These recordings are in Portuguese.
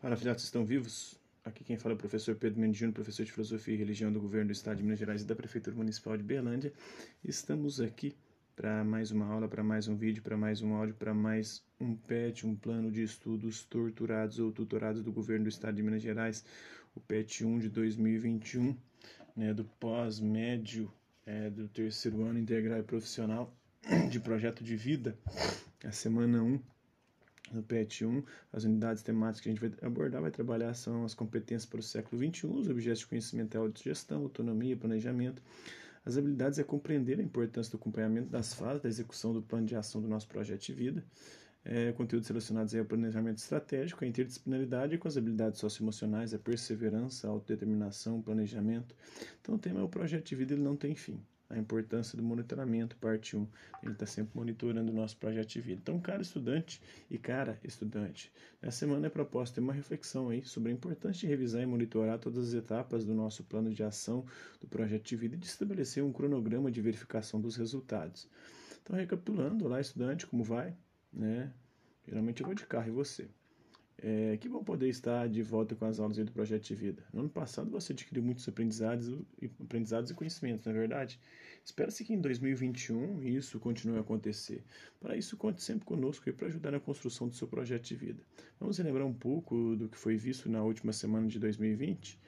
Fala, filhotes, estão vivos? Aqui quem fala é o professor Pedro Mendes Júnior, professor de Filosofia e Religião do Governo do Estado de Minas Gerais e da Prefeitura Municipal de Berlândia. Estamos aqui para mais uma aula, para mais um vídeo, para mais um áudio, para mais um PET, um plano de estudos torturados ou tutorados do Governo do Estado de Minas Gerais, o PET 1 de 2021, né, do pós-médio é, do terceiro ano integral e profissional de projeto de vida, a semana 1 no PET 1, as unidades temáticas que a gente vai abordar, vai trabalhar são as competências para o século XXI, os objetos de conhecimento é autogestão, autonomia, planejamento. As habilidades é compreender a importância do acompanhamento das fases da execução do plano de ação do nosso projeto de vida. É, conteúdos relacionados ao planejamento estratégico, a interdisciplinaridade com as habilidades socioemocionais, a perseverança, a autodeterminação, o planejamento. Então o tema é o projeto de vida, ele não tem fim a importância do monitoramento, parte 1. A gente está sempre monitorando o nosso projeto de vida. Então, cara estudante e cara estudante, essa semana é proposta ter uma reflexão aí sobre a importância de revisar e monitorar todas as etapas do nosso plano de ação do projeto de vida e de estabelecer um cronograma de verificação dos resultados. Então, recapitulando, lá estudante, como vai? Né? Geralmente eu vou de carro e você. É, que bom poder estar de volta com as aulas do Projeto de Vida. No ano passado você adquiriu muitos aprendizados, aprendizados e conhecimentos, não é verdade? Espera-se que em 2021 isso continue a acontecer. Para isso, conte sempre conosco para ajudar na construção do seu projeto de vida. Vamos relembrar um pouco do que foi visto na última semana de 2020?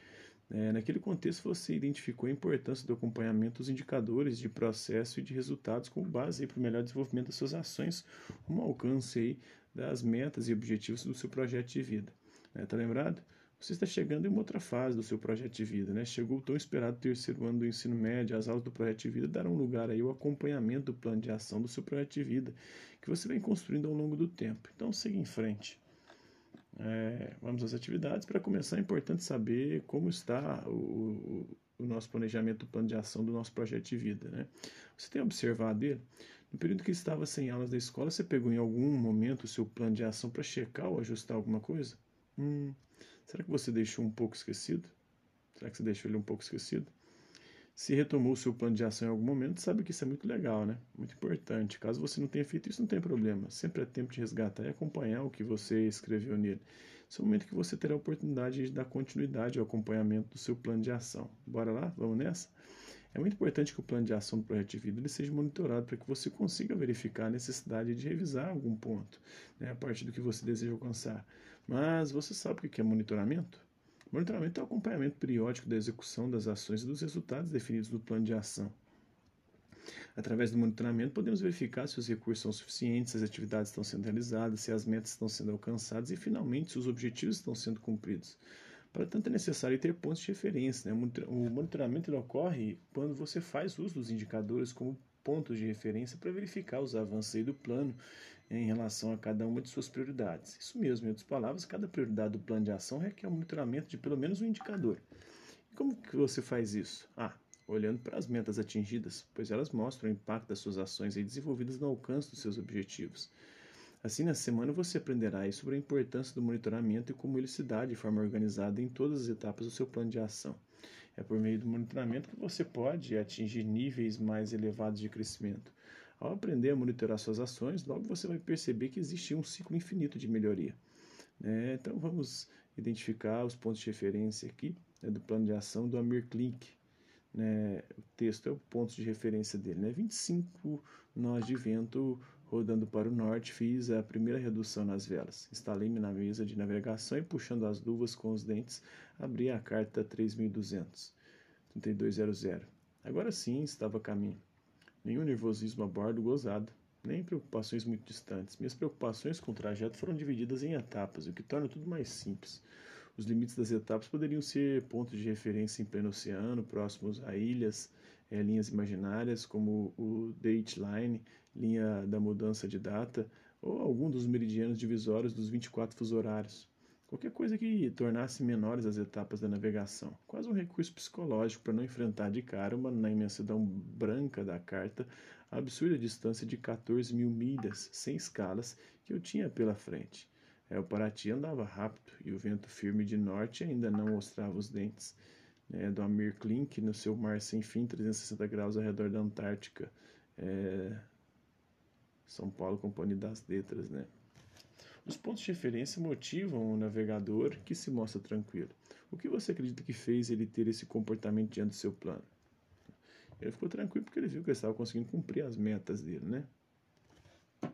É, naquele contexto, você identificou a importância do acompanhamento dos indicadores de processo e de resultados como base para o melhor desenvolvimento das suas ações, um alcance aí das metas e objetivos do seu projeto de vida. Né? Tá lembrado? Você está chegando em uma outra fase do seu projeto de vida, né? Chegou o tão esperado terceiro ano do ensino médio, as aulas do projeto de vida darão lugar aí ao acompanhamento do plano de ação do seu projeto de vida, que você vem construindo ao longo do tempo. Então, siga em frente. É, vamos às atividades. Para começar, é importante saber como está o, o nosso planejamento, o plano de ação do nosso projeto de vida. Né? Você tem observado ele? No período que estava sem aulas da escola, você pegou em algum momento o seu plano de ação para checar ou ajustar alguma coisa? Hum, será que você deixou um pouco esquecido? Será que você deixou ele um pouco esquecido? Se retomou o seu plano de ação em algum momento, sabe que isso é muito legal, né? Muito importante. Caso você não tenha feito isso, não tem problema. Sempre é tempo de resgatar e acompanhar o que você escreveu nele. Esse é o momento que você terá a oportunidade de dar continuidade ao acompanhamento do seu plano de ação. Bora lá? Vamos nessa? É muito importante que o plano de ação do projeto de vida ele seja monitorado para que você consiga verificar a necessidade de revisar algum ponto, né, a partir do que você deseja alcançar. Mas você sabe o que é monitoramento? Monitoramento é o acompanhamento periódico da execução das ações e dos resultados definidos no plano de ação. Através do monitoramento, podemos verificar se os recursos são suficientes, se as atividades estão sendo realizadas, se as metas estão sendo alcançadas e, finalmente, se os objetivos estão sendo cumpridos. Para tanto, é necessário ter pontos de referência. Né? O monitoramento ocorre quando você faz uso dos indicadores como pontos de referência para verificar os avanços do plano em relação a cada uma de suas prioridades. Isso mesmo, em outras palavras, cada prioridade do plano de ação requer o um monitoramento de pelo menos um indicador. E como que você faz isso? Ah, olhando para as metas atingidas, pois elas mostram o impacto das suas ações desenvolvidas no alcance dos seus objetivos. Assim, na semana você aprenderá sobre a importância do monitoramento e como ele se dá de forma organizada em todas as etapas do seu plano de ação. É por meio do monitoramento que você pode atingir níveis mais elevados de crescimento. Ao aprender a monitorar suas ações, logo você vai perceber que existe um ciclo infinito de melhoria. É, então vamos identificar os pontos de referência aqui né, do plano de ação do Amir Klink. Né, o texto é o ponto de referência dele. Né, 25 nós de vento Rodando para o norte, fiz a primeira redução nas velas. Instalei-me na mesa de navegação e, puxando as luvas com os dentes, abri a carta 3200. 3200. Agora sim estava a caminho. Nenhum nervosismo a bordo gozado, nem preocupações muito distantes. Minhas preocupações com o trajeto foram divididas em etapas, o que torna tudo mais simples. Os limites das etapas poderiam ser pontos de referência em pleno oceano, próximos a ilhas, é, linhas imaginárias, como o dateline, linha da mudança de data, ou algum dos meridianos divisórios dos 24 fuso horários. Qualquer coisa que tornasse menores as etapas da navegação. Quase um recurso psicológico para não enfrentar de cara, uma, na imensidão branca da carta, a absurda distância de 14 mil milhas, sem escalas, que eu tinha pela frente. É, o Paraty andava rápido e o vento firme de norte ainda não mostrava os dentes né, do Amir Klink no seu mar sem fim, 360 graus ao redor da Antártica. É, São Paulo, Companhia das Letras, né? Os pontos de referência motivam o navegador que se mostra tranquilo. O que você acredita que fez ele ter esse comportamento diante do seu plano? Ele ficou tranquilo porque ele viu que ele estava conseguindo cumprir as metas dele, né? Então,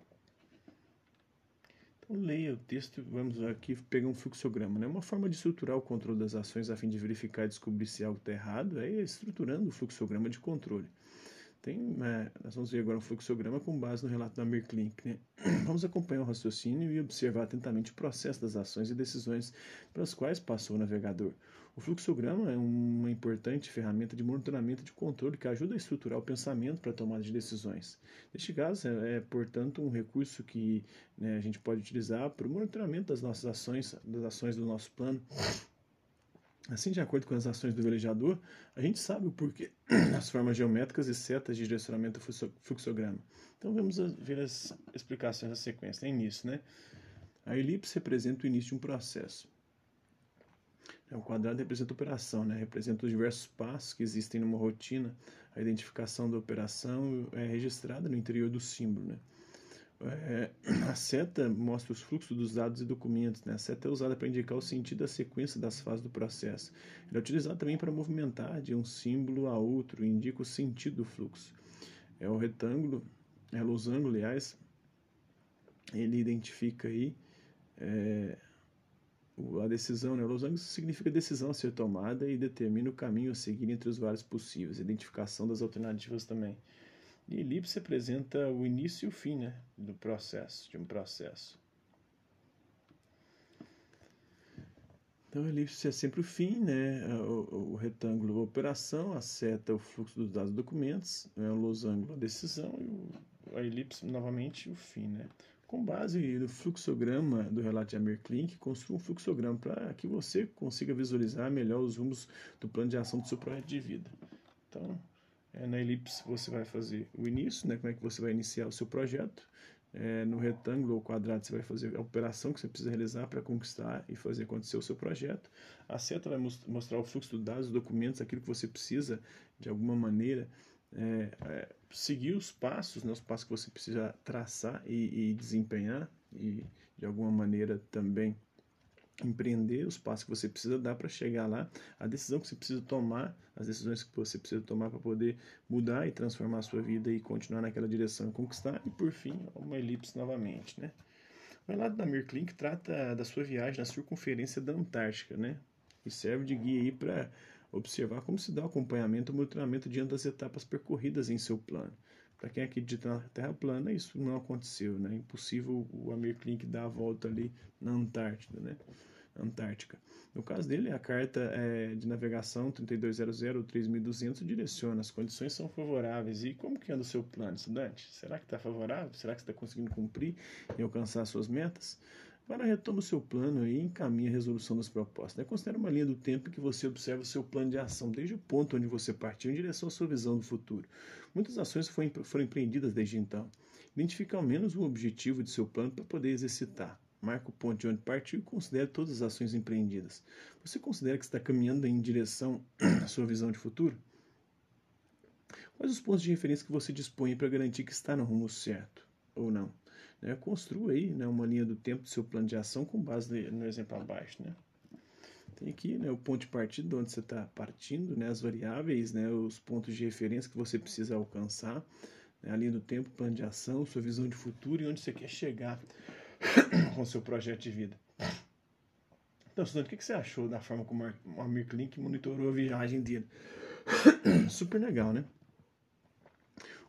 leia o texto, vamos aqui pegar um fluxograma. Né? Uma forma de estruturar o controle das ações a fim de verificar e descobrir se algo está errado é estruturando o fluxograma de controle. Tem, é, nós vamos ver agora um fluxograma com base no relato da Merklink. Né? Vamos acompanhar o raciocínio e observar atentamente o processo das ações e decisões pelas quais passou o navegador. O fluxograma é uma importante ferramenta de monitoramento de controle que ajuda a estruturar o pensamento para a tomada de decisões. Neste caso, é, é portanto, um recurso que né, a gente pode utilizar para o monitoramento das nossas ações, das ações do nosso plano Assim, de acordo com as ações do velejador, a gente sabe o porquê das formas geométricas e setas de direcionamento do fluxograma. Então vamos ver as explicações da sequência. Tem início, né? A elipse representa o início de um processo. É, o quadrado representa operação, né? representa os diversos passos que existem numa rotina. A identificação da operação é registrada no interior do símbolo. Né? É, a seta mostra os fluxos dos dados e documentos. Né? A seta é usada para indicar o sentido da sequência das fases do processo. É utilizado também para movimentar de um símbolo a outro, indica o sentido do fluxo. É o retângulo, é o losango, aliás, ele identifica aí é, a decisão, né? O losango significa decisão a ser tomada e determina o caminho a seguir entre os vários possíveis, identificação das alternativas também. E elipse apresenta o início e o fim né, do processo, de um processo. Então, a elipse é sempre o fim, né? o, o retângulo a operação, a seta o fluxo dos dados documentos, né? o losango a decisão e o, a elipse, novamente, o fim. Né? Com base no fluxograma do relato de Amir Klink, construa um fluxograma para que você consiga visualizar melhor os rumos do plano de ação do seu projeto de vida. Então, é, na elipse você vai fazer o início, né, como é que você vai iniciar o seu projeto. É, no retângulo ou quadrado você vai fazer a operação que você precisa realizar para conquistar e fazer acontecer o seu projeto. A seta vai mostrar o fluxo de dados, documentos, aquilo que você precisa de alguma maneira é, é, seguir os passos, né, os passos que você precisa traçar e, e desempenhar e de alguma maneira também empreender os passos que você precisa dar para chegar lá, a decisão que você precisa tomar, as decisões que você precisa tomar para poder mudar e transformar a sua vida e continuar naquela direção e conquistar, e por fim, uma elipse novamente, né? O relato da Mirklink trata da sua viagem na circunferência da Antártica, né? E serve de guia aí para observar como se dá o acompanhamento e monitoramento diante das etapas percorridas em seu plano. Para quem acredita na Terra plana, isso não aconteceu, né? É impossível o Amir Klink dar a volta ali na Antártida, né? Antártica. No caso dele, a carta é, de navegação 3200 ou 3200 direciona, as condições são favoráveis. E como que anda o seu plano, estudante? Será que está favorável? Será que está conseguindo cumprir e alcançar suas metas? Agora retoma o seu plano e encaminha a resolução das propostas. Né? Considere uma linha do tempo que você observa o seu plano de ação, desde o ponto onde você partiu em direção à sua visão do futuro. Muitas ações foram, foram empreendidas desde então. Identifique ao menos um objetivo de seu plano para poder exercitar. Marque o ponto de onde partiu e considere todas as ações empreendidas. Você considera que está caminhando em direção à sua visão de futuro? Quais os pontos de referência que você dispõe para garantir que está no rumo certo ou não? Né? Construa aí né, uma linha do tempo do seu plano de ação com base no exemplo abaixo. Né? Tem aqui né, o ponto de partida, de onde você está partindo, né, as variáveis, né, os pontos de referência que você precisa alcançar, né, a linha do tempo, plano de ação, sua visão de futuro e onde você quer chegar com o seu projeto de vida. Então, estudante, o que você achou da forma como o Amir Klink monitorou a viagem dele? Super legal, né?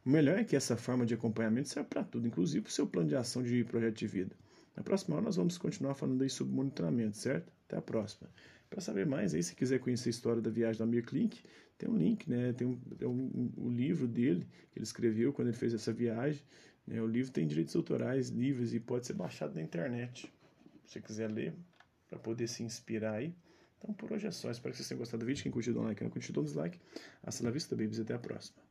O melhor é que essa forma de acompanhamento serve para tudo, inclusive para o seu plano de ação de projeto de vida. Na próxima aula nós vamos continuar falando aí sobre monitoramento, certo? Até a próxima. Para saber mais aí, se quiser conhecer a história da viagem do Amir Klink, tem um link, né? Tem um, tem um, um, um livro dele que ele escreveu quando ele fez essa viagem. Né? O livro tem direitos autorais livres e pode ser baixado na internet. Se você quiser ler, para poder se inspirar aí. Então por hoje é só. Espero que vocês tenham gostado do vídeo. Quem curtiu, dá um like. Quem não curtiu, dá um dislike. Hasta la vista, babies. Até a próxima.